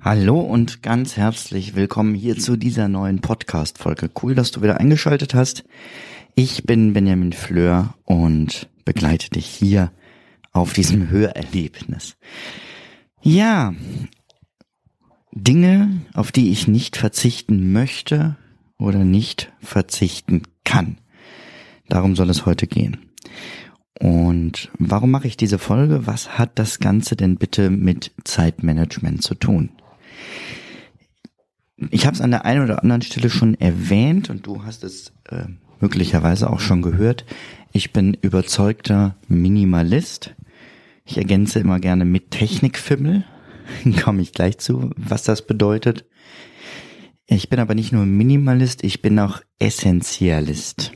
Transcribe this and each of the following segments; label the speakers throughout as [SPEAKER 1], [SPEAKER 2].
[SPEAKER 1] Hallo und ganz herzlich willkommen hier zu dieser neuen Podcast-Folge. Cool, dass du wieder eingeschaltet hast. Ich bin Benjamin Fleur und begleite dich hier auf diesem Hörerlebnis. Ja, Dinge, auf die ich nicht verzichten möchte oder nicht verzichten kann. Darum soll es heute gehen. Und warum mache ich diese Folge? Was hat das Ganze denn bitte mit Zeitmanagement zu tun? Ich habe es an der einen oder anderen Stelle schon erwähnt und du hast es äh, möglicherweise auch schon gehört. Ich bin überzeugter Minimalist. Ich ergänze immer gerne mit Technikfimmel. Komme ich gleich zu, was das bedeutet. Ich bin aber nicht nur Minimalist, ich bin auch Essentialist.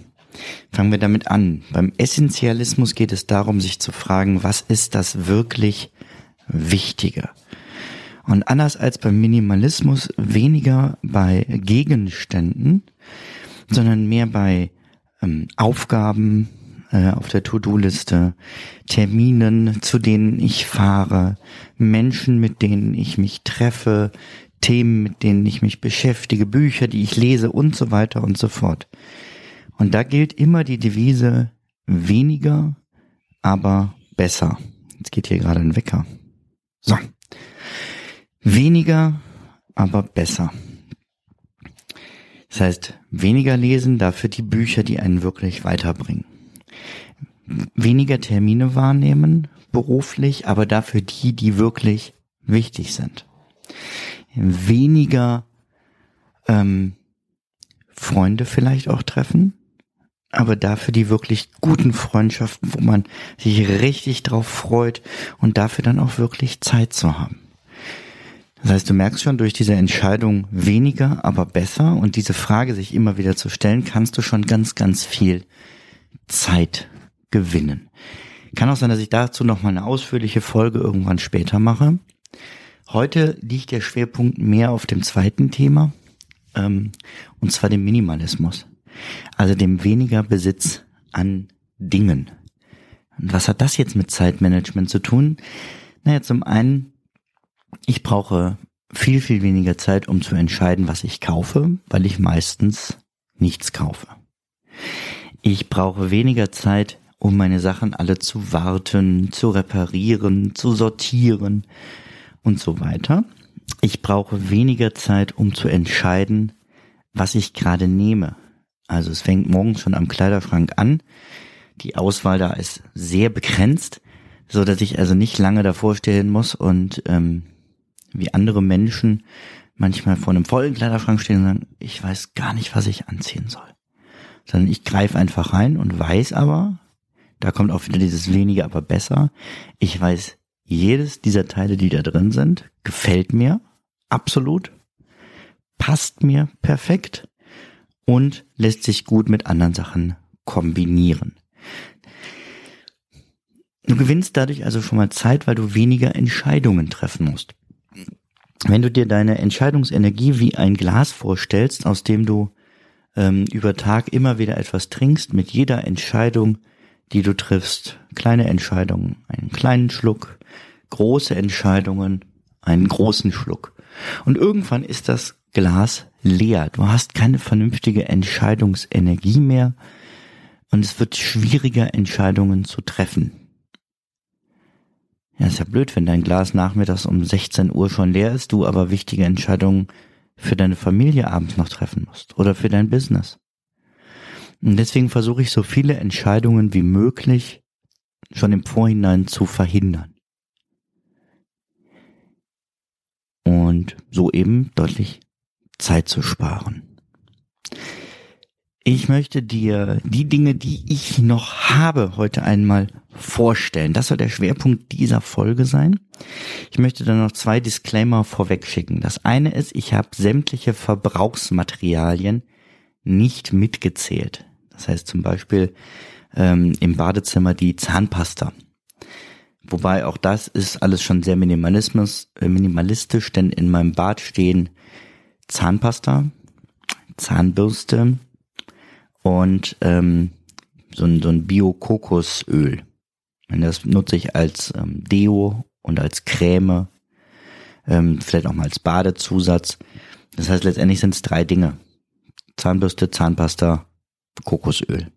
[SPEAKER 1] Fangen wir damit an. Beim Essentialismus geht es darum, sich zu fragen, was ist das wirklich Wichtige? Und anders als beim Minimalismus weniger bei Gegenständen, sondern mehr bei ähm, Aufgaben äh, auf der To-Do-Liste, Terminen, zu denen ich fahre, Menschen, mit denen ich mich treffe, Themen, mit denen ich mich beschäftige, Bücher, die ich lese und so weiter und so fort. Und da gilt immer die Devise weniger, aber besser. Jetzt geht hier gerade ein Wecker. So. Weniger, aber besser. Das heißt, weniger lesen, dafür die Bücher, die einen wirklich weiterbringen. Weniger Termine wahrnehmen, beruflich, aber dafür die, die wirklich wichtig sind. Weniger ähm, Freunde vielleicht auch treffen, aber dafür die wirklich guten Freundschaften, wo man sich richtig drauf freut und dafür dann auch wirklich Zeit zu haben. Das heißt, du merkst schon, durch diese Entscheidung weniger, aber besser und diese Frage sich immer wieder zu stellen, kannst du schon ganz, ganz viel Zeit gewinnen. Kann auch sein, dass ich dazu nochmal eine ausführliche Folge irgendwann später mache. Heute liegt der Schwerpunkt mehr auf dem zweiten Thema, ähm, und zwar dem Minimalismus. Also dem weniger Besitz an Dingen. Und was hat das jetzt mit Zeitmanagement zu tun? Naja, zum einen ich brauche viel, viel weniger Zeit, um zu entscheiden, was ich kaufe, weil ich meistens nichts kaufe. Ich brauche weniger Zeit, um meine Sachen alle zu warten, zu reparieren, zu sortieren und so weiter. Ich brauche weniger Zeit, um zu entscheiden, was ich gerade nehme. Also es fängt morgens schon am Kleiderschrank an. Die Auswahl da ist sehr begrenzt, so dass ich also nicht lange davor stehen muss und ähm, wie andere Menschen manchmal vor einem vollen Kleiderschrank stehen und sagen, ich weiß gar nicht, was ich anziehen soll. Sondern ich greife einfach rein und weiß aber, da kommt auch wieder dieses weniger, aber besser. Ich weiß, jedes dieser Teile, die da drin sind, gefällt mir absolut, passt mir perfekt und lässt sich gut mit anderen Sachen kombinieren. Du gewinnst dadurch also schon mal Zeit, weil du weniger Entscheidungen treffen musst wenn du dir deine Entscheidungsenergie wie ein Glas vorstellst, aus dem du ähm, über Tag immer wieder etwas trinkst, mit jeder Entscheidung, die du triffst, kleine Entscheidungen, einen kleinen Schluck, große Entscheidungen, einen großen Schluck. Und irgendwann ist das Glas leer. Du hast keine vernünftige Entscheidungsenergie mehr und es wird schwieriger, Entscheidungen zu treffen. Ja, ist ja blöd, wenn dein Glas nachmittags um 16 Uhr schon leer ist, du aber wichtige Entscheidungen für deine Familie abends noch treffen musst oder für dein Business. Und deswegen versuche ich so viele Entscheidungen wie möglich schon im Vorhinein zu verhindern. Und so eben deutlich Zeit zu sparen. Ich möchte dir die Dinge, die ich noch habe, heute einmal vorstellen. Das soll der Schwerpunkt dieser Folge sein. Ich möchte dann noch zwei Disclaimer vorweg schicken. Das eine ist, ich habe sämtliche Verbrauchsmaterialien nicht mitgezählt. Das heißt zum Beispiel ähm, im Badezimmer die Zahnpasta. Wobei auch das ist alles schon sehr Minimalismus, äh, minimalistisch, denn in meinem Bad stehen Zahnpasta, Zahnbürste, und ähm, so ein, so ein Bio-Kokosöl. Das nutze ich als ähm, Deo und als Creme, ähm, vielleicht auch mal als Badezusatz. Das heißt, letztendlich sind es drei Dinge. Zahnbürste, Zahnpasta, Kokosöl.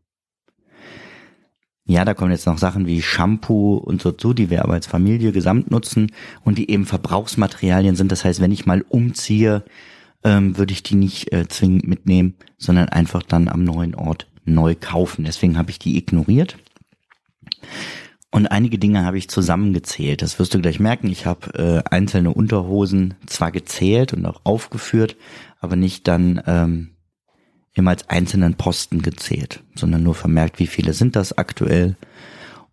[SPEAKER 1] Ja, da kommen jetzt noch Sachen wie Shampoo und so zu, die wir aber als Familie gesamt nutzen und die eben Verbrauchsmaterialien sind. Das heißt, wenn ich mal umziehe, ähm, würde ich die nicht äh, zwingend mitnehmen, sondern einfach dann am neuen Ort neu kaufen. Deswegen habe ich die ignoriert. Und einige Dinge habe ich zusammengezählt. Das wirst du gleich merken. Ich habe äh, einzelne Unterhosen zwar gezählt und auch aufgeführt, aber nicht dann ähm, immer als einzelnen Posten gezählt, sondern nur vermerkt, wie viele sind das aktuell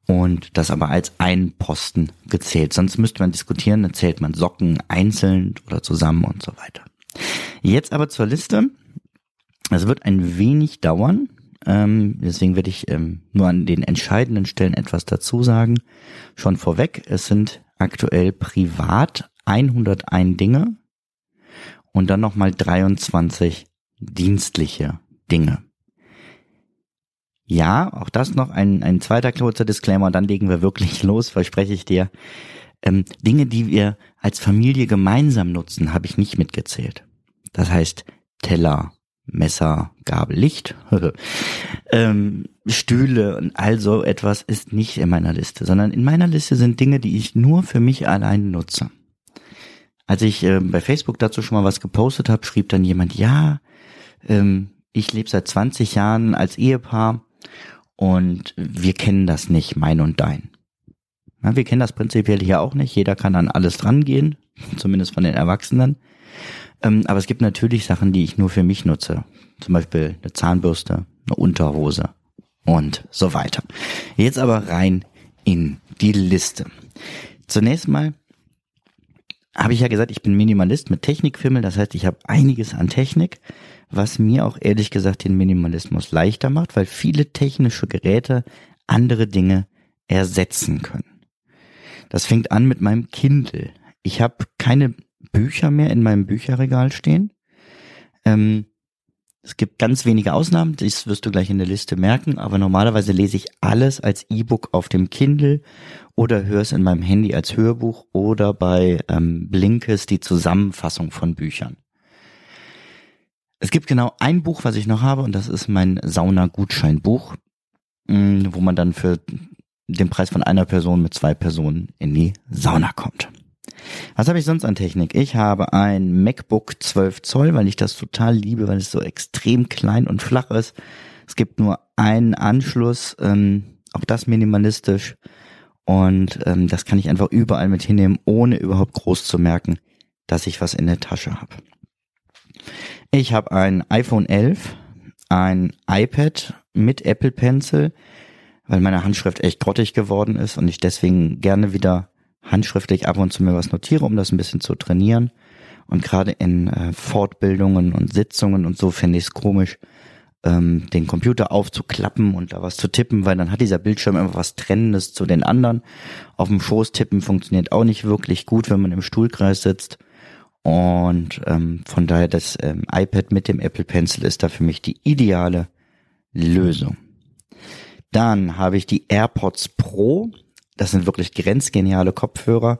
[SPEAKER 1] und das aber als ein Posten gezählt. Sonst müsste man diskutieren, dann zählt man Socken einzeln oder zusammen und so weiter. Jetzt aber zur Liste. Es wird ein wenig dauern. Ähm, deswegen werde ich ähm, nur an den entscheidenden Stellen etwas dazu sagen. Schon vorweg, es sind aktuell privat 101 Dinge und dann nochmal 23 dienstliche Dinge. Ja, auch das noch ein, ein zweiter kurzer Disclaimer, dann legen wir wirklich los, verspreche ich dir. Ähm, Dinge, die wir als Familie gemeinsam nutzen, habe ich nicht mitgezählt. Das heißt Teller, Messer, Gabel, Licht, ähm, Stühle und all so etwas ist nicht in meiner Liste, sondern in meiner Liste sind Dinge, die ich nur für mich allein nutze. Als ich äh, bei Facebook dazu schon mal was gepostet habe, schrieb dann jemand, ja, ähm, ich lebe seit 20 Jahren als Ehepaar und wir kennen das nicht, mein und dein. Ja, wir kennen das prinzipiell hier auch nicht. Jeder kann an alles drangehen, zumindest von den Erwachsenen. Ähm, aber es gibt natürlich Sachen, die ich nur für mich nutze. Zum Beispiel eine Zahnbürste, eine Unterhose und so weiter. Jetzt aber rein in die Liste. Zunächst mal habe ich ja gesagt, ich bin Minimalist mit Technikfilmen. Das heißt, ich habe einiges an Technik, was mir auch ehrlich gesagt den Minimalismus leichter macht, weil viele technische Geräte andere Dinge ersetzen können. Das fängt an mit meinem Kindle. Ich habe keine Bücher mehr in meinem Bücherregal stehen. Ähm, es gibt ganz wenige Ausnahmen, das wirst du gleich in der Liste merken, aber normalerweise lese ich alles als E-Book auf dem Kindle oder höre es in meinem Handy als Hörbuch oder bei ähm, Blinkes die Zusammenfassung von Büchern. Es gibt genau ein Buch, was ich noch habe und das ist mein Sauna-Gutscheinbuch, mm, wo man dann für den Preis von einer Person mit zwei Personen in die Sauna kommt. Was habe ich sonst an Technik? Ich habe ein MacBook 12 Zoll, weil ich das total liebe, weil es so extrem klein und flach ist. Es gibt nur einen Anschluss, ähm, auch das minimalistisch. Und ähm, das kann ich einfach überall mit hinnehmen, ohne überhaupt groß zu merken, dass ich was in der Tasche habe. Ich habe ein iPhone 11, ein iPad mit Apple Pencil, weil meine Handschrift echt grottig geworden ist und ich deswegen gerne wieder handschriftlich ab und zu mir was notiere, um das ein bisschen zu trainieren. Und gerade in äh, Fortbildungen und Sitzungen und so finde ich es komisch, ähm, den Computer aufzuklappen und da was zu tippen, weil dann hat dieser Bildschirm immer was Trennendes zu den anderen. Auf dem Schoß tippen funktioniert auch nicht wirklich gut, wenn man im Stuhlkreis sitzt. Und ähm, von daher das ähm, iPad mit dem Apple Pencil ist da für mich die ideale Lösung. Dann habe ich die AirPods Pro das sind wirklich grenzgeniale Kopfhörer,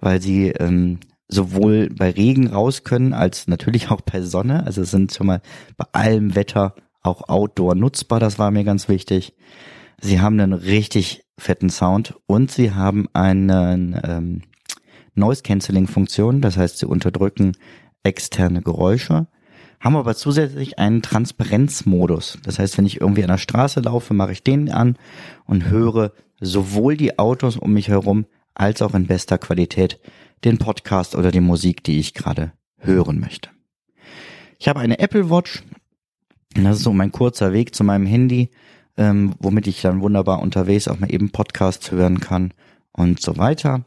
[SPEAKER 1] weil sie ähm, sowohl bei Regen raus können als natürlich auch bei Sonne. Also sind schon mal bei allem Wetter auch outdoor nutzbar. Das war mir ganz wichtig. Sie haben einen richtig fetten Sound und sie haben einen ähm, Noise Cancelling Funktion. Das heißt, sie unterdrücken externe Geräusche haben aber zusätzlich einen Transparenzmodus. Das heißt, wenn ich irgendwie an der Straße laufe, mache ich den an und höre sowohl die Autos um mich herum als auch in bester Qualität den Podcast oder die Musik, die ich gerade hören möchte. Ich habe eine Apple Watch das ist so mein kurzer Weg zu meinem Handy, ähm, womit ich dann wunderbar unterwegs auch mal eben Podcasts hören kann und so weiter.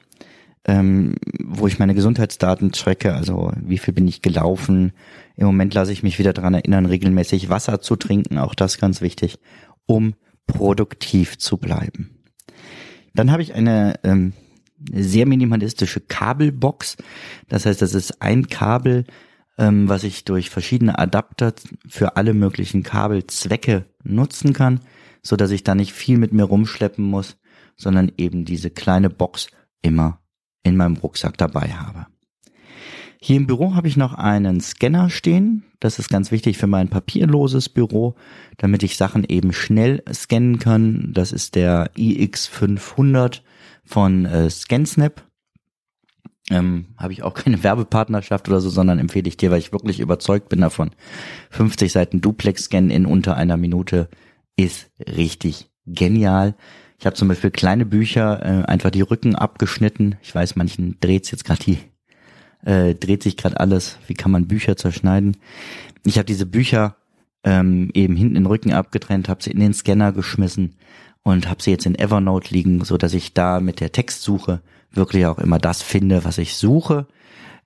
[SPEAKER 1] Ähm, wo ich meine Gesundheitsdaten tracke, also wie viel bin ich gelaufen. Im Moment lasse ich mich wieder daran erinnern, regelmäßig Wasser zu trinken, auch das ganz wichtig, um produktiv zu bleiben. Dann habe ich eine ähm, sehr minimalistische Kabelbox. Das heißt, das ist ein Kabel, ähm, was ich durch verschiedene Adapter für alle möglichen Kabelzwecke nutzen kann, so dass ich da nicht viel mit mir rumschleppen muss, sondern eben diese kleine Box immer in meinem Rucksack dabei habe. Hier im Büro habe ich noch einen Scanner stehen. Das ist ganz wichtig für mein papierloses Büro, damit ich Sachen eben schnell scannen kann. Das ist der iX500 von äh, ScanSnap. Ähm, habe ich auch keine Werbepartnerschaft oder so, sondern empfehle ich dir, weil ich wirklich überzeugt bin davon. 50 Seiten Duplex-Scan in unter einer Minute ist richtig genial. Ich habe zum Beispiel kleine Bücher, äh, einfach die Rücken abgeschnitten. Ich weiß, manchen dreht's jetzt gerade die äh, dreht sich gerade alles, wie kann man Bücher zerschneiden. Ich habe diese Bücher ähm, eben hinten den Rücken abgetrennt, habe sie in den Scanner geschmissen und habe sie jetzt in Evernote liegen, so dass ich da mit der Textsuche wirklich auch immer das finde, was ich suche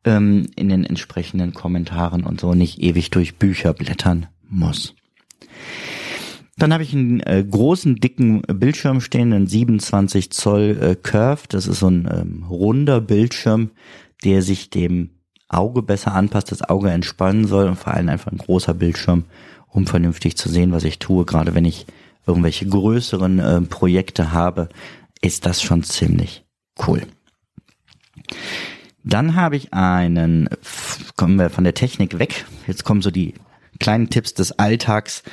[SPEAKER 1] ähm, in den entsprechenden Kommentaren und so nicht ewig durch Bücher blättern muss. Dann habe ich einen äh, großen, dicken Bildschirm stehen, einen 27 Zoll äh, Curve. Das ist so ein ähm, runder Bildschirm, der sich dem Auge besser anpasst, das Auge entspannen soll und vor allem einfach ein großer Bildschirm, um vernünftig zu sehen, was ich tue. Gerade wenn ich irgendwelche größeren äh, Projekte habe, ist das schon ziemlich cool. Dann habe ich einen, kommen wir von der Technik weg. Jetzt kommen so die kleinen Tipps des Alltags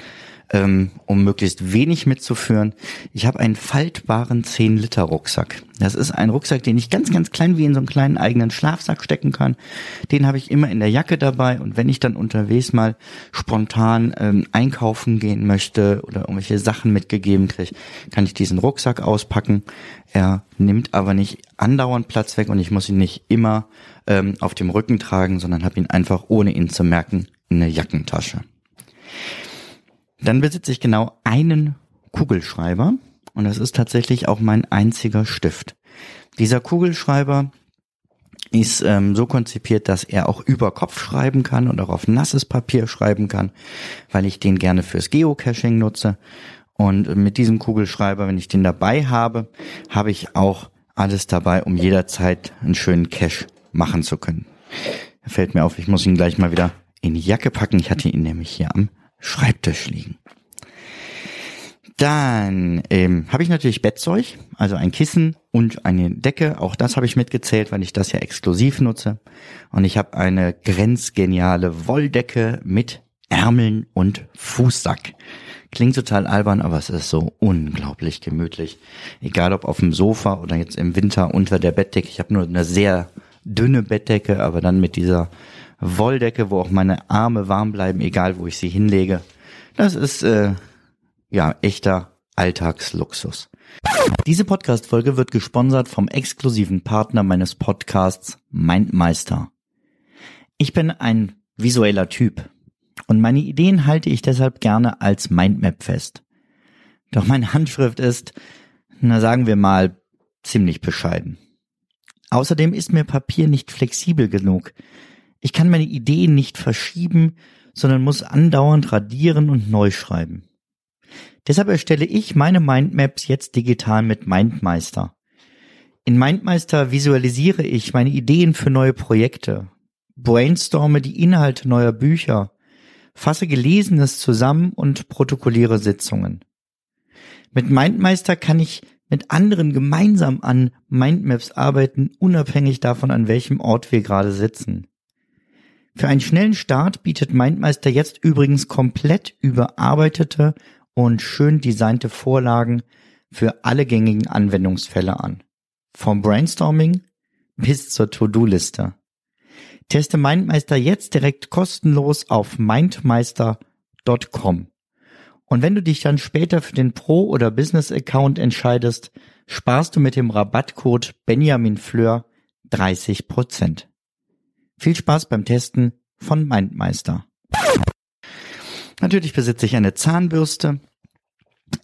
[SPEAKER 1] ähm, um möglichst wenig mitzuführen. Ich habe einen faltbaren 10-Liter-Rucksack. Das ist ein Rucksack, den ich ganz, ganz klein wie in so einen kleinen eigenen Schlafsack stecken kann. Den habe ich immer in der Jacke dabei und wenn ich dann unterwegs mal spontan ähm, einkaufen gehen möchte oder irgendwelche Sachen mitgegeben kriege, kann ich diesen Rucksack auspacken. Er nimmt aber nicht andauernd Platz weg und ich muss ihn nicht immer ähm, auf dem Rücken tragen, sondern habe ihn einfach, ohne ihn zu merken, in der Jackentasche. Dann besitze ich genau einen Kugelschreiber und das ist tatsächlich auch mein einziger Stift. Dieser Kugelschreiber ist ähm, so konzipiert, dass er auch über Kopf schreiben kann und auch auf nasses Papier schreiben kann, weil ich den gerne fürs Geocaching nutze. Und mit diesem Kugelschreiber, wenn ich den dabei habe, habe ich auch alles dabei, um jederzeit einen schönen Cache machen zu können. Fällt mir auf, ich muss ihn gleich mal wieder in die Jacke packen. Ich hatte ihn nämlich hier am Schreibtisch liegen. Dann ähm, habe ich natürlich Bettzeug, also ein Kissen und eine Decke. Auch das habe ich mitgezählt, weil ich das ja exklusiv nutze. Und ich habe eine grenzgeniale Wolldecke mit Ärmeln und Fußsack. Klingt total albern, aber es ist so unglaublich gemütlich. Egal ob auf dem Sofa oder jetzt im Winter unter der Bettdecke. Ich habe nur eine sehr dünne Bettdecke, aber dann mit dieser Wolldecke, wo auch meine Arme warm bleiben, egal wo ich sie hinlege. Das ist äh, ja echter Alltagsluxus. Diese Podcast-Folge wird gesponsert vom exklusiven Partner meines Podcasts Mindmeister. Ich bin ein visueller Typ und meine Ideen halte ich deshalb gerne als Mindmap fest. Doch meine Handschrift ist, na sagen wir mal, ziemlich bescheiden. Außerdem ist mir Papier nicht flexibel genug, ich kann meine Ideen nicht verschieben, sondern muss andauernd radieren und neu schreiben. Deshalb erstelle ich meine Mindmaps jetzt digital mit Mindmeister. In Mindmeister visualisiere ich meine Ideen für neue Projekte, brainstorme die Inhalte neuer Bücher, fasse Gelesenes zusammen und protokolliere Sitzungen. Mit Mindmeister kann ich mit anderen gemeinsam an Mindmaps arbeiten, unabhängig davon, an welchem Ort wir gerade sitzen. Für einen schnellen Start bietet Mindmeister jetzt übrigens komplett überarbeitete und schön designte Vorlagen für alle gängigen Anwendungsfälle an. Vom Brainstorming bis zur To-Do-Liste. Teste Mindmeister jetzt direkt kostenlos auf mindmeister.com. Und wenn du dich dann später für den Pro- oder Business-Account entscheidest, sparst du mit dem Rabattcode Benjamin Fleur 30 Viel Spaß beim Testen von Mindmeister. Natürlich besitze ich eine Zahnbürste.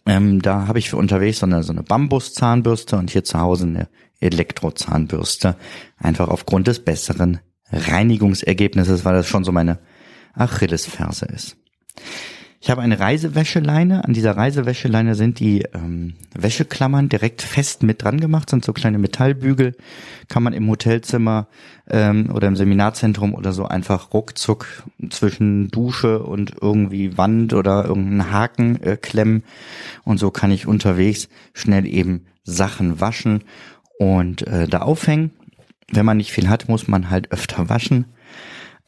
[SPEAKER 1] Ähm, da habe ich für unterwegs so eine, so eine Bambuszahnbürste und hier zu Hause eine Elektrozahnbürste. Einfach aufgrund des besseren Reinigungsergebnisses, weil das schon so meine Achillesferse ist. Ich habe eine Reisewäscheleine. An dieser Reisewäscheleine sind die ähm, Wäscheklammern direkt fest mit dran gemacht, sind so kleine Metallbügel. Kann man im Hotelzimmer ähm, oder im Seminarzentrum oder so einfach ruckzuck zwischen Dusche und irgendwie Wand oder irgendeinen Haken äh, klemmen. Und so kann ich unterwegs schnell eben Sachen waschen und äh, da aufhängen. Wenn man nicht viel hat, muss man halt öfter waschen.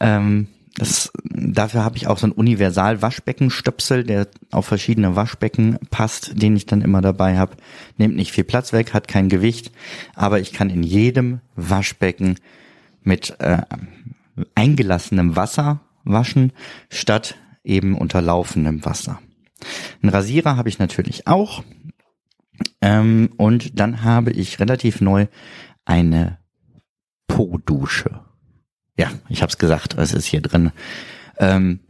[SPEAKER 1] Ähm, das, dafür habe ich auch so ein Universal-Waschbeckenstöpsel, der auf verschiedene Waschbecken passt, den ich dann immer dabei habe. Nimmt nicht viel Platz weg, hat kein Gewicht, aber ich kann in jedem Waschbecken mit äh, eingelassenem Wasser waschen, statt eben unter laufendem Wasser. Ein Rasierer habe ich natürlich auch. Ähm, und dann habe ich relativ neu eine Po-Dusche. Ja, ich habe es gesagt, es ist hier drin. Ähm,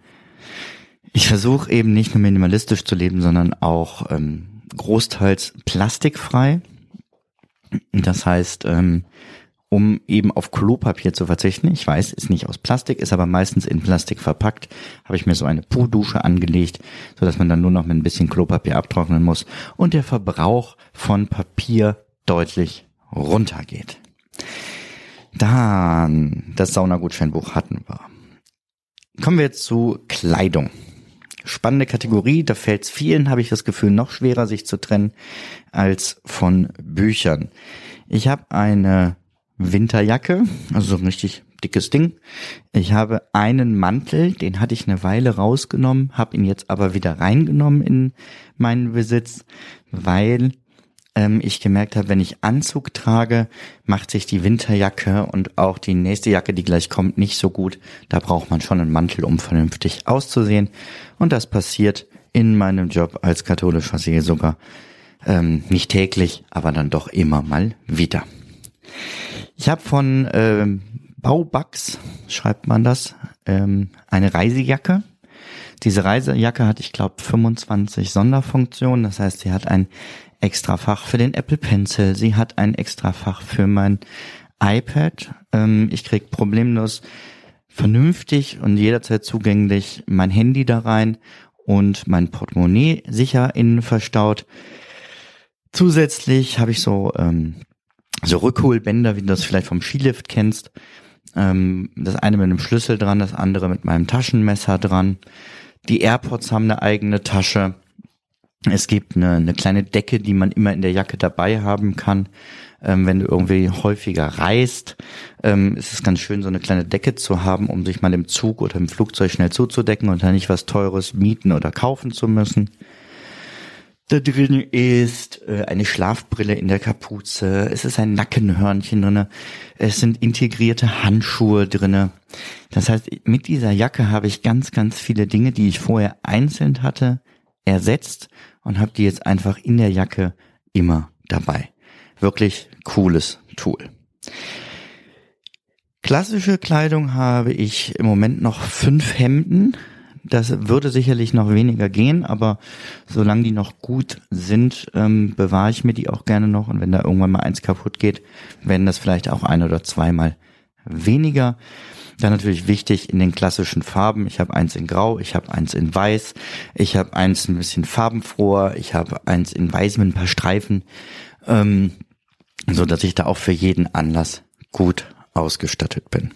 [SPEAKER 1] ich versuche eben nicht nur minimalistisch zu leben, sondern auch ähm, großteils plastikfrei. Das heißt, ähm, um eben auf Klopapier zu verzichten, ich weiß, ist nicht aus Plastik, ist aber meistens in Plastik verpackt, habe ich mir so eine Po-Dusche angelegt, so dass man dann nur noch mit ein bisschen Klopapier abtrocknen muss und der Verbrauch von Papier deutlich runtergeht. Dann das Saunagutscheinbuch hatten wir. Kommen wir jetzt zu Kleidung. Spannende Kategorie, da fällt es vielen, habe ich das Gefühl, noch schwerer sich zu trennen als von Büchern. Ich habe eine Winterjacke, also so ein richtig dickes Ding. Ich habe einen Mantel, den hatte ich eine Weile rausgenommen, habe ihn jetzt aber wieder reingenommen in meinen Besitz, weil ähm, ich gemerkt habe, wenn ich Anzug trage, macht sich die Winterjacke und auch die nächste Jacke, die gleich kommt, nicht so gut. Da braucht man schon einen Mantel, um vernünftig auszusehen. Und das passiert in meinem Job als katholischer Seelsorger ähm, nicht täglich, aber dann doch immer mal wieder. Ich habe von ähm, Baubugs, schreibt man das, ähm, eine Reisejacke. Diese Reisejacke hat, ich glaube, 25 Sonderfunktionen. Das heißt, sie hat ein extra Fach für den Apple Pencil. Sie hat ein extra Fach für mein iPad. Ähm, ich krieg problemlos vernünftig und jederzeit zugänglich mein Handy da rein und mein Portemonnaie sicher innen verstaut. Zusätzlich habe ich so ähm, so Rückholbänder, wie du das vielleicht vom Skilift kennst. Ähm, das eine mit einem Schlüssel dran, das andere mit meinem Taschenmesser dran. Die AirPods haben eine eigene Tasche. Es gibt eine, eine kleine Decke, die man immer in der Jacke dabei haben kann. Ähm, wenn du irgendwie häufiger reist, ähm, ist es ganz schön, so eine kleine Decke zu haben, um sich mal im Zug oder im Flugzeug schnell zuzudecken und dann nicht was Teures mieten oder kaufen zu müssen. Da drin ist äh, eine Schlafbrille in der Kapuze. Es ist ein Nackenhörnchen drinne. Es sind integrierte Handschuhe drinne. Das heißt, mit dieser Jacke habe ich ganz, ganz viele Dinge, die ich vorher einzeln hatte, ersetzt und habe die jetzt einfach in der Jacke immer dabei. Wirklich cooles Tool. Klassische Kleidung habe ich im Moment noch fünf Hemden. Das würde sicherlich noch weniger gehen, aber solange die noch gut sind, ähm, bewahre ich mir die auch gerne noch. Und wenn da irgendwann mal eins kaputt geht, werden das vielleicht auch ein oder zweimal weniger. Dann natürlich wichtig in den klassischen Farben. Ich habe eins in Grau, ich habe eins in Weiß, ich habe eins ein bisschen farbenfroher, ich habe eins in Weiß mit ein paar Streifen, ähm, so dass ich da auch für jeden Anlass gut ausgestattet bin.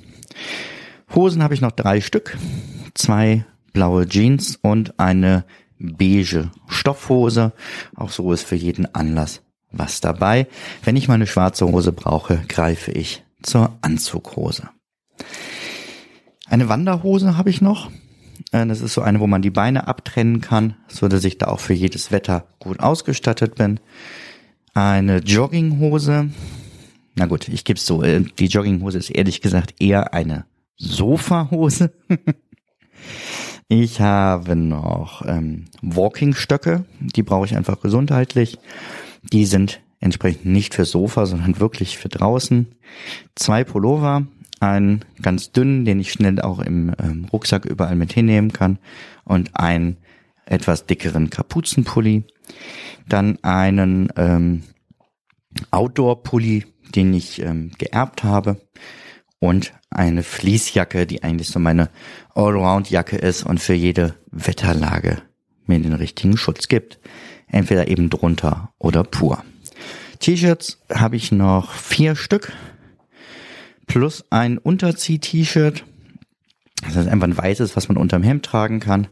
[SPEAKER 1] Hosen habe ich noch drei Stück, zwei blaue Jeans und eine beige Stoffhose. Auch so ist für jeden Anlass was dabei. Wenn ich meine schwarze Hose brauche, greife ich zur Anzughose. Eine Wanderhose habe ich noch. Äh, das ist so eine, wo man die Beine abtrennen kann, so dass ich da auch für jedes Wetter gut ausgestattet bin. Eine Jogginghose. Na gut, ich gebe es so. Äh, die Jogginghose ist ehrlich gesagt eher eine Sofahose. ich habe noch ähm, Walkingstöcke. Die brauche ich einfach gesundheitlich. Die sind entsprechend nicht für Sofa, sondern wirklich für draußen. Zwei Pullover, einen ganz dünnen, den ich schnell auch im ähm, Rucksack überall mit hinnehmen kann und einen etwas dickeren Kapuzenpulli, dann einen ähm, Outdoor-Pulli, den ich ähm, geerbt habe und eine Fließjacke, die eigentlich so meine Allround-Jacke ist und für jede Wetterlage mir den richtigen Schutz gibt. Entweder eben drunter oder pur. T-Shirts habe ich noch vier Stück plus ein Unterzieh-T-Shirt. Das ist einfach ein weißes, was man unterm Hemd tragen kann.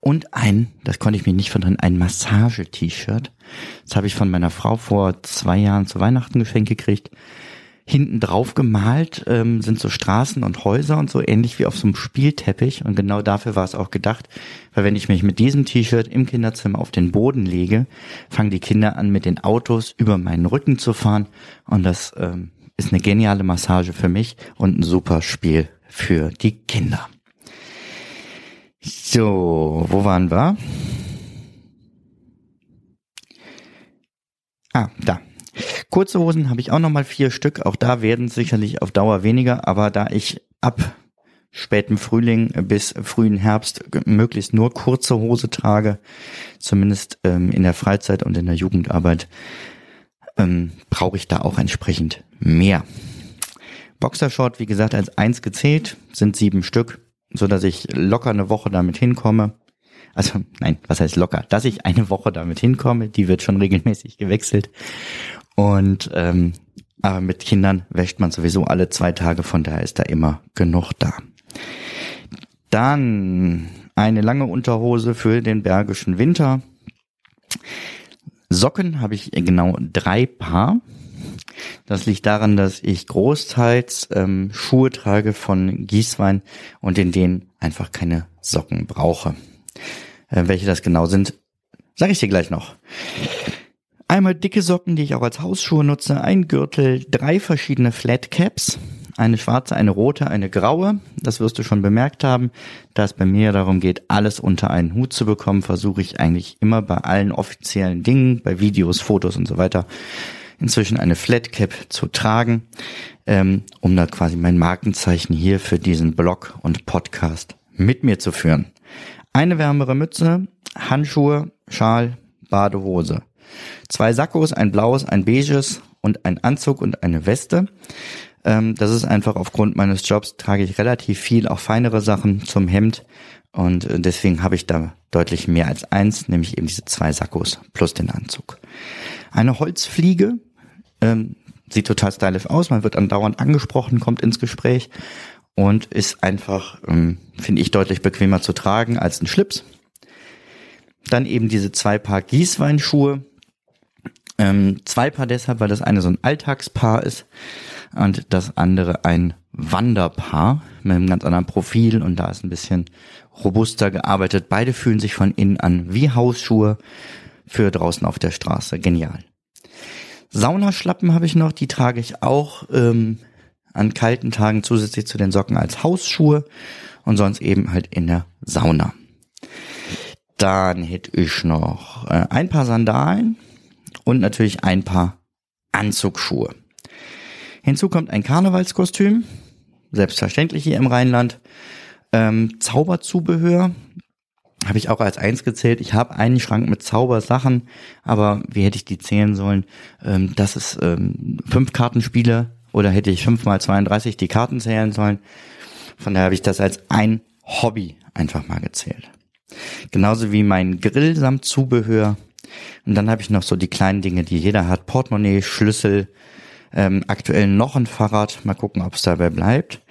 [SPEAKER 1] Und ein, das konnte ich mich nicht verdrehen, ein Massage-T-Shirt. Das habe ich von meiner Frau vor zwei Jahren zu Weihnachten geschenkt gekriegt. Hinten drauf gemalt ähm, sind so Straßen und Häuser und so ähnlich wie auf so einem Spielteppich. Und genau dafür war es auch gedacht. Weil wenn ich mich mit diesem T-Shirt im Kinderzimmer auf den Boden lege, fangen die Kinder an, mit den Autos über meinen Rücken zu fahren. Und das ähm, ist eine geniale Massage für mich und ein super Spiel für die Kinder. So, wo waren wir? Ah, da. Kurze Hosen habe ich auch nochmal vier Stück. Auch da werden sicherlich auf Dauer weniger, aber da ich ab spätem Frühling bis frühen Herbst möglichst nur kurze Hose trage, zumindest ähm, in der Freizeit und in der Jugendarbeit, ähm, brauche ich da auch entsprechend mehr. Boxershort, wie gesagt, als eins gezählt, sind sieben Stück, so dass ich locker eine Woche damit hinkomme. Also nein, was heißt locker? Dass ich eine Woche damit hinkomme, die wird schon regelmäßig gewechselt. Und ähm, aber mit Kindern wäscht man sowieso alle zwei Tage, von daher ist da immer genug da. Dann eine lange Unterhose für den bergischen Winter. Socken habe ich genau drei Paar. Das liegt daran, dass ich großteils ähm, Schuhe trage von Gießwein und in denen einfach keine Socken brauche. Äh, welche das genau sind, sage ich dir gleich noch. Einmal dicke Socken, die ich auch als Hausschuhe nutze, ein Gürtel, drei verschiedene Flat Caps, eine schwarze, eine rote, eine graue. Das wirst du schon bemerkt haben. Da es bei mir darum geht, alles unter einen Hut zu bekommen, versuche ich eigentlich immer bei allen offiziellen Dingen, bei Videos, Fotos und so weiter, inzwischen eine Flat Cap zu tragen, ähm, um da quasi mein Markenzeichen hier für diesen Blog und Podcast mit mir zu führen. Eine wärmere Mütze, Handschuhe, Schal, Badehose. Zwei Sakkos, ein blaues, ein beiges und ein Anzug und eine Weste. Ähm, das ist einfach aufgrund meines Jobs trage ich relativ viel, auch feinere Sachen zum Hemd. Und äh, deswegen habe ich da deutlich mehr als eins, nämlich eben diese zwei Sakkos plus den Anzug. Eine Holzfliege, ähm, sieht total stylisch aus, man wird andauernd angesprochen, kommt ins Gespräch und ist einfach, ähm, finde ich, deutlich bequemer zu tragen als ein Schlips. Dann eben diese zwei Paar Gießweinschuhe. Ähm, zwei Paar deshalb, weil das eine so ein Alltagspaar ist und das andere ein Wanderpaar mit einem ganz anderen Profil und da ist ein bisschen robuster gearbeitet. Beide fühlen sich von innen an wie Hausschuhe für draußen auf der Straße. Genial. Saunaschlappen habe ich noch, die trage ich auch ähm, an kalten Tagen zusätzlich zu den Socken als Hausschuhe und sonst eben halt in der Sauna. Dann hätte ich noch äh, ein paar Sandalen und natürlich ein paar Anzugsschuhe. Hinzu kommt ein Karnevalskostüm, selbstverständlich hier im Rheinland. Ähm, Zauberzubehör habe ich auch als eins gezählt. Ich habe einen Schrank mit Zaubersachen, aber wie hätte ich die zählen sollen? Ähm, das ist ähm, fünf Kartenspiele oder hätte ich fünf mal 32 die Karten zählen sollen? Von daher habe ich das als ein Hobby einfach mal gezählt. Genauso wie mein Grill samt Zubehör. Und dann habe ich noch so die kleinen Dinge, die jeder hat. Portemonnaie, Schlüssel, ähm, aktuell noch ein Fahrrad. Mal gucken, ob es dabei bleibt.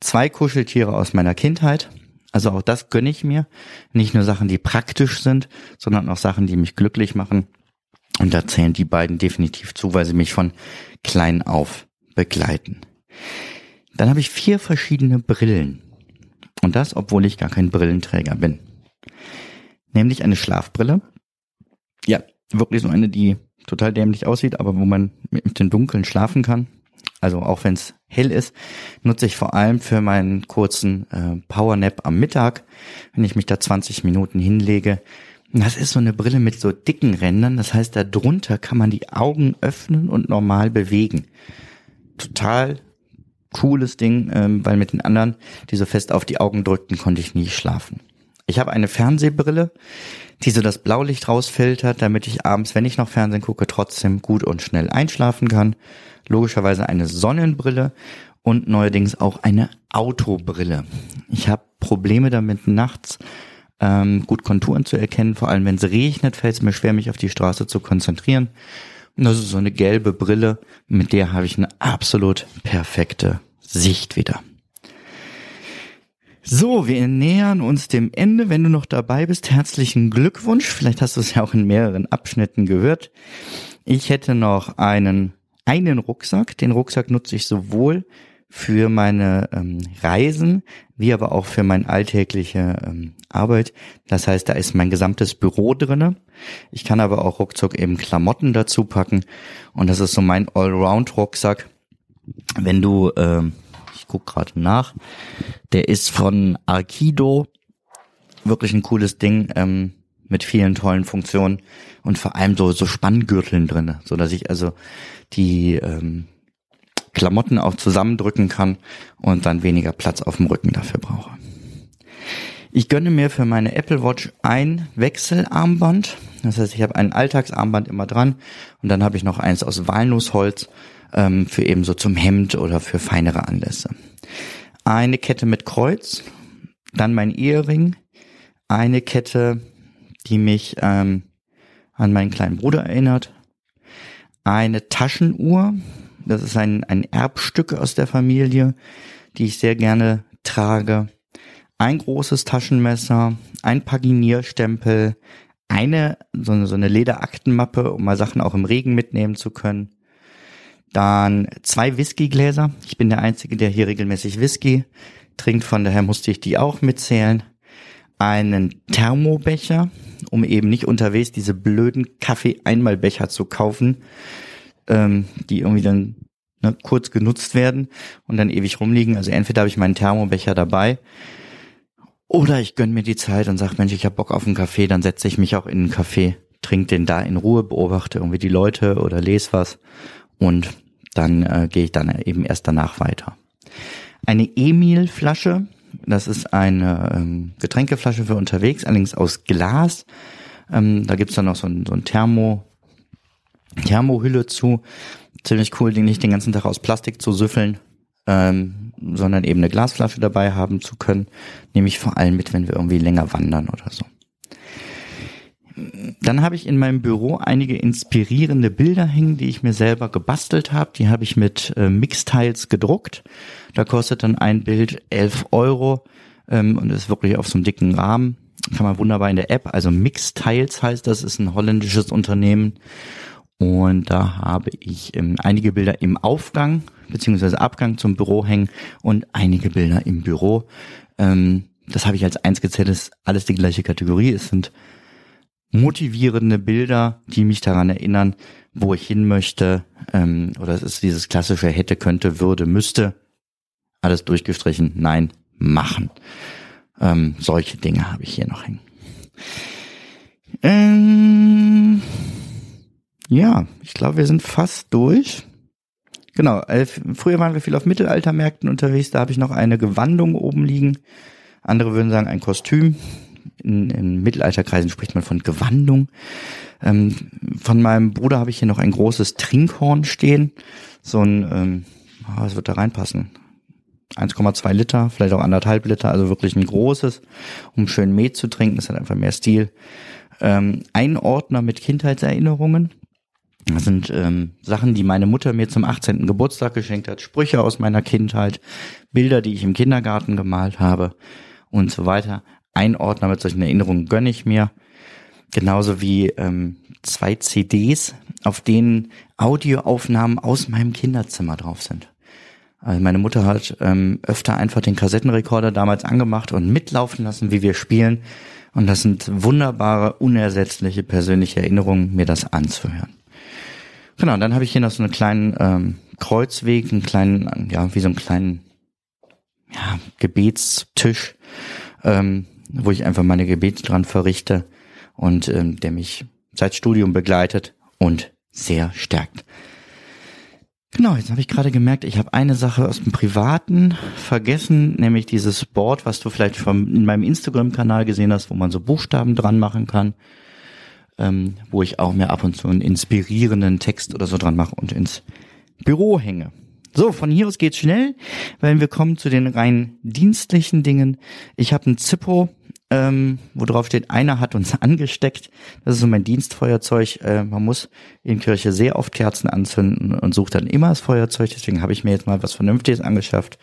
[SPEAKER 1] Zwei Kuscheltiere aus meiner Kindheit. Also auch das gönne ich mir. Nicht nur Sachen, die praktisch sind, sondern auch Sachen, die mich glücklich machen. Und da zählen die beiden definitiv zu, weil sie mich von klein auf begleiten. Dann habe ich vier verschiedene Brillen. Und das, obwohl ich gar kein Brillenträger bin. Nämlich eine Schlafbrille. Ja, wirklich so eine, die total dämlich aussieht, aber wo man mit dem Dunkeln schlafen kann. Also auch wenn es hell ist, nutze ich vor allem für meinen kurzen äh, Powernap am Mittag, wenn ich mich da 20 Minuten hinlege. Das ist so eine Brille mit so dicken Rändern, das heißt, da drunter kann man die Augen öffnen und normal bewegen. Total cooles Ding, ähm, weil mit den anderen, die so fest auf die Augen drückten, konnte ich nie schlafen. Ich habe eine Fernsehbrille, die so das Blaulicht rausfiltert, damit ich abends, wenn ich noch Fernsehen gucke, trotzdem gut und schnell einschlafen kann. Logischerweise eine Sonnenbrille und neuerdings auch eine Autobrille. Ich habe Probleme damit nachts ähm, gut Konturen zu erkennen, vor allem wenn es regnet, fällt es mir schwer, mich auf die Straße zu konzentrieren. Und das ist so eine gelbe Brille, mit der habe ich eine absolut perfekte Sicht wieder. So, wir nähern uns dem Ende. Wenn du noch dabei bist, herzlichen Glückwunsch. Vielleicht hast du es ja auch in mehreren Abschnitten gehört. Ich hätte noch einen, einen Rucksack. Den Rucksack nutze ich sowohl für meine ähm, Reisen, wie aber auch für meine alltägliche ähm, Arbeit. Das heißt, da ist mein gesamtes Büro drinne. Ich kann aber auch ruckzuck eben Klamotten dazu packen. Und das ist so mein Allround-Rucksack. Wenn du, ähm, ich guck gerade nach, der ist von Arkido. Wirklich ein cooles Ding ähm, mit vielen tollen Funktionen und vor allem so so Spanngürteln drinne, so dass ich also die ähm, Klamotten auch zusammendrücken kann und dann weniger Platz auf dem Rücken dafür brauche. Ich gönne mir für meine Apple Watch ein Wechselarmband. Das heißt, ich habe ein Alltagsarmband immer dran und dann habe ich noch eins aus Walnussholz ähm, für eben so zum Hemd oder für feinere Anlässe. Eine Kette mit Kreuz, dann mein Ehering, eine Kette, die mich ähm, an meinen kleinen Bruder erinnert, eine Taschenuhr, das ist ein, ein Erbstück aus der Familie, die ich sehr gerne trage. Ein großes Taschenmesser, ein Paginierstempel, eine, so eine, so eine Lederaktenmappe, um mal Sachen auch im Regen mitnehmen zu können. Dann zwei Whiskygläser. Ich bin der Einzige, der hier regelmäßig Whisky trinkt, von daher musste ich die auch mitzählen. Einen Thermobecher, um eben nicht unterwegs diese blöden Kaffee-Einmalbecher zu kaufen, ähm, die irgendwie dann ne, kurz genutzt werden und dann ewig rumliegen. Also entweder habe ich meinen Thermobecher dabei oder ich gönn mir die Zeit und sag, Mensch, ich hab Bock auf einen Kaffee, dann setze ich mich auch in einen Kaffee, trinke den da in Ruhe, beobachte irgendwie die Leute oder lese was und dann äh, gehe ich dann eben erst danach weiter. Eine Emil-Flasche, das ist eine ähm, Getränkeflasche für unterwegs, allerdings aus Glas. Ähm, da gibt's dann noch so ein, so ein Thermo, Thermohülle zu. Ziemlich cool, die nicht den ganzen Tag aus Plastik zu süffeln, ähm, sondern eben eine Glasflasche dabei haben zu können. Nehme ich vor allem mit, wenn wir irgendwie länger wandern oder so. Dann habe ich in meinem Büro einige inspirierende Bilder hängen, die ich mir selber gebastelt habe. Die habe ich mit äh, Mixtiles gedruckt. Da kostet dann ein Bild 11 Euro ähm, und ist wirklich auf so einem dicken Rahmen. Kann man wunderbar in der App, also Mixtiles heißt das, ist ein holländisches Unternehmen und da habe ich ähm, einige Bilder im Aufgang beziehungsweise Abgang zum Büro hängen und einige Bilder im Büro. Ähm, das habe ich als eins gezählt, ist alles die gleiche Kategorie. Es sind motivierende Bilder, die mich daran erinnern, wo ich hin möchte. Ähm, oder es ist dieses klassische hätte, könnte, würde, müsste. Alles durchgestrichen. Nein, machen. Ähm, solche Dinge habe ich hier noch hängen. Ähm, ja, ich glaube, wir sind fast durch. Genau, äh, früher waren wir viel auf Mittelaltermärkten unterwegs, da habe ich noch eine Gewandung oben liegen. Andere würden sagen ein Kostüm. In, in Mittelalterkreisen spricht man von Gewandung. Ähm, von meinem Bruder habe ich hier noch ein großes Trinkhorn stehen. So ein, ähm, was wird da reinpassen? 1,2 Liter, vielleicht auch anderthalb Liter, also wirklich ein großes, um schön Met zu trinken. Das hat einfach mehr Stil. Ähm, ein Ordner mit Kindheitserinnerungen. Das sind ähm, Sachen, die meine Mutter mir zum 18. Geburtstag geschenkt hat, Sprüche aus meiner Kindheit, Bilder, die ich im Kindergarten gemalt habe und so weiter. Ein Ordner mit solchen Erinnerungen gönne ich mir. Genauso wie ähm, zwei CDs, auf denen Audioaufnahmen aus meinem Kinderzimmer drauf sind. Also meine Mutter hat ähm, öfter einfach den Kassettenrekorder damals angemacht und mitlaufen lassen, wie wir spielen. Und das sind wunderbare, unersetzliche persönliche Erinnerungen, mir das anzuhören. Genau, dann habe ich hier noch so einen kleinen ähm, Kreuzweg, einen kleinen, ja, wie so einen kleinen ja, Gebetstisch, ähm, wo ich einfach meine Gebete dran verrichte und ähm, der mich seit Studium begleitet und sehr stärkt. Genau, jetzt habe ich gerade gemerkt, ich habe eine Sache aus dem Privaten vergessen, nämlich dieses Board, was du vielleicht vom, in meinem Instagram-Kanal gesehen hast, wo man so Buchstaben dran machen kann, ähm, wo ich auch mir ab und zu einen inspirierenden Text oder so dran mache und ins Büro hänge. So, von hier aus geht's schnell, weil wir kommen zu den rein dienstlichen Dingen. Ich habe ein Zippo, ähm, wo drauf steht, einer hat uns angesteckt. Das ist so mein Dienstfeuerzeug. Äh, man muss in Kirche sehr oft Kerzen anzünden und sucht dann immer das Feuerzeug. Deswegen habe ich mir jetzt mal was Vernünftiges angeschafft.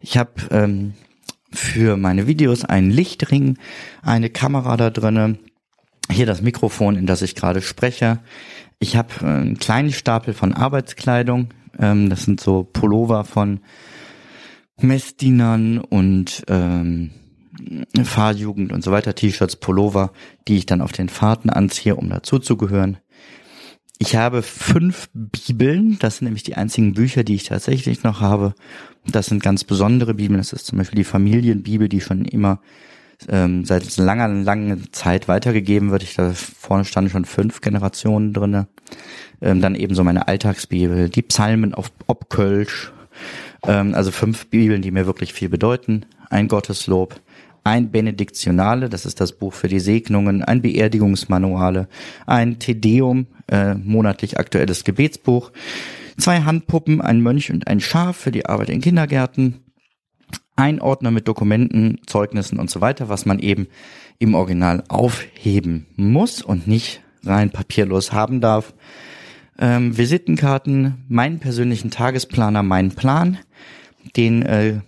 [SPEAKER 1] Ich habe ähm, für meine Videos einen Lichtring, eine Kamera da drinnen, hier das Mikrofon, in das ich gerade spreche. Ich habe äh, einen kleinen Stapel von Arbeitskleidung. Ähm, das sind so Pullover von Messdienern und ähm, Fahrjugend und so weiter, T-Shirts, Pullover, die ich dann auf den Fahrten anziehe, um dazuzugehören. Ich habe fünf Bibeln, das sind nämlich die einzigen Bücher, die ich tatsächlich noch habe. Das sind ganz besondere Bibeln, das ist zum Beispiel die Familienbibel, die schon immer ähm, seit langer, langer Zeit weitergegeben wird. Ich da vorne standen schon fünf Generationen drinne. Ähm, dann eben so meine Alltagsbibel, die Psalmen auf Obkölsch, ähm, also fünf Bibeln, die mir wirklich viel bedeuten. Ein Gotteslob, ein Benediktionale, das ist das Buch für die Segnungen, ein Beerdigungsmanuale, ein Tedeum, äh, monatlich aktuelles Gebetsbuch, zwei Handpuppen, ein Mönch und ein Schaf für die Arbeit in Kindergärten, ein Ordner mit Dokumenten, Zeugnissen und so weiter, was man eben im Original aufheben muss und nicht rein papierlos haben darf. Ähm, Visitenkarten, meinen persönlichen Tagesplaner, meinen Plan, den äh,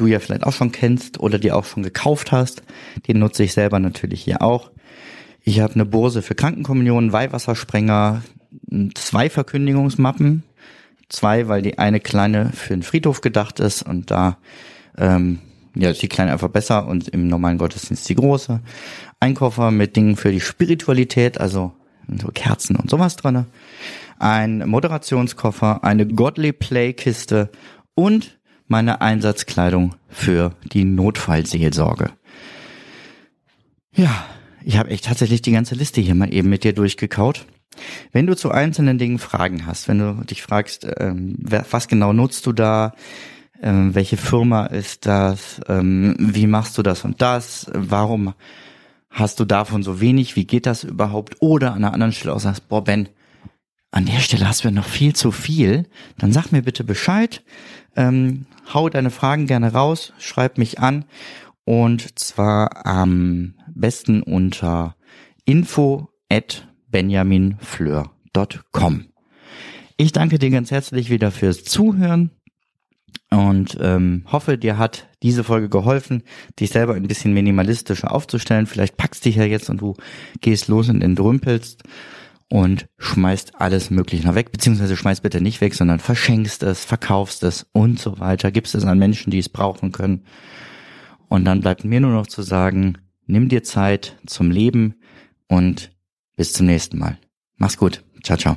[SPEAKER 1] du ja vielleicht auch schon kennst oder dir auch schon gekauft hast. Den nutze ich selber natürlich hier auch. Ich habe eine Bose für Krankenkommunion, Weihwassersprenger, zwei Verkündigungsmappen. Zwei, weil die eine kleine für den Friedhof gedacht ist und da ähm, ja, ist die kleine einfach besser und im normalen Gottesdienst die große. Ein Koffer mit Dingen für die Spiritualität, also so Kerzen und sowas drinne. Ein Moderationskoffer, eine Godly Play Kiste und meine Einsatzkleidung für die Notfallseelsorge. Ja, ich habe echt tatsächlich die ganze Liste hier mal eben mit dir durchgekaut. Wenn du zu einzelnen Dingen Fragen hast, wenn du dich fragst, ähm, was genau nutzt du da, ähm, welche Firma ist das, ähm, wie machst du das und das, warum hast du davon so wenig, wie geht das überhaupt, oder an einer anderen Stelle auch sagst, boah Ben, an der Stelle hast du noch viel zu viel, dann sag mir bitte Bescheid, ähm, hau deine Fragen gerne raus, schreib mich an und zwar am besten unter info at benjaminfleur.com. Ich danke dir ganz herzlich wieder fürs Zuhören und ähm, hoffe, dir hat diese Folge geholfen, dich selber ein bisschen minimalistischer aufzustellen. Vielleicht packst dich ja jetzt und du gehst los und entrümpelst und schmeißt alles Mögliche noch weg, beziehungsweise schmeißt bitte nicht weg, sondern verschenkst es, verkaufst es und so weiter, gibst es an Menschen, die es brauchen können. Und dann bleibt mir nur noch zu sagen, nimm dir Zeit zum Leben und bis zum nächsten Mal. Mach's gut. Ciao, ciao.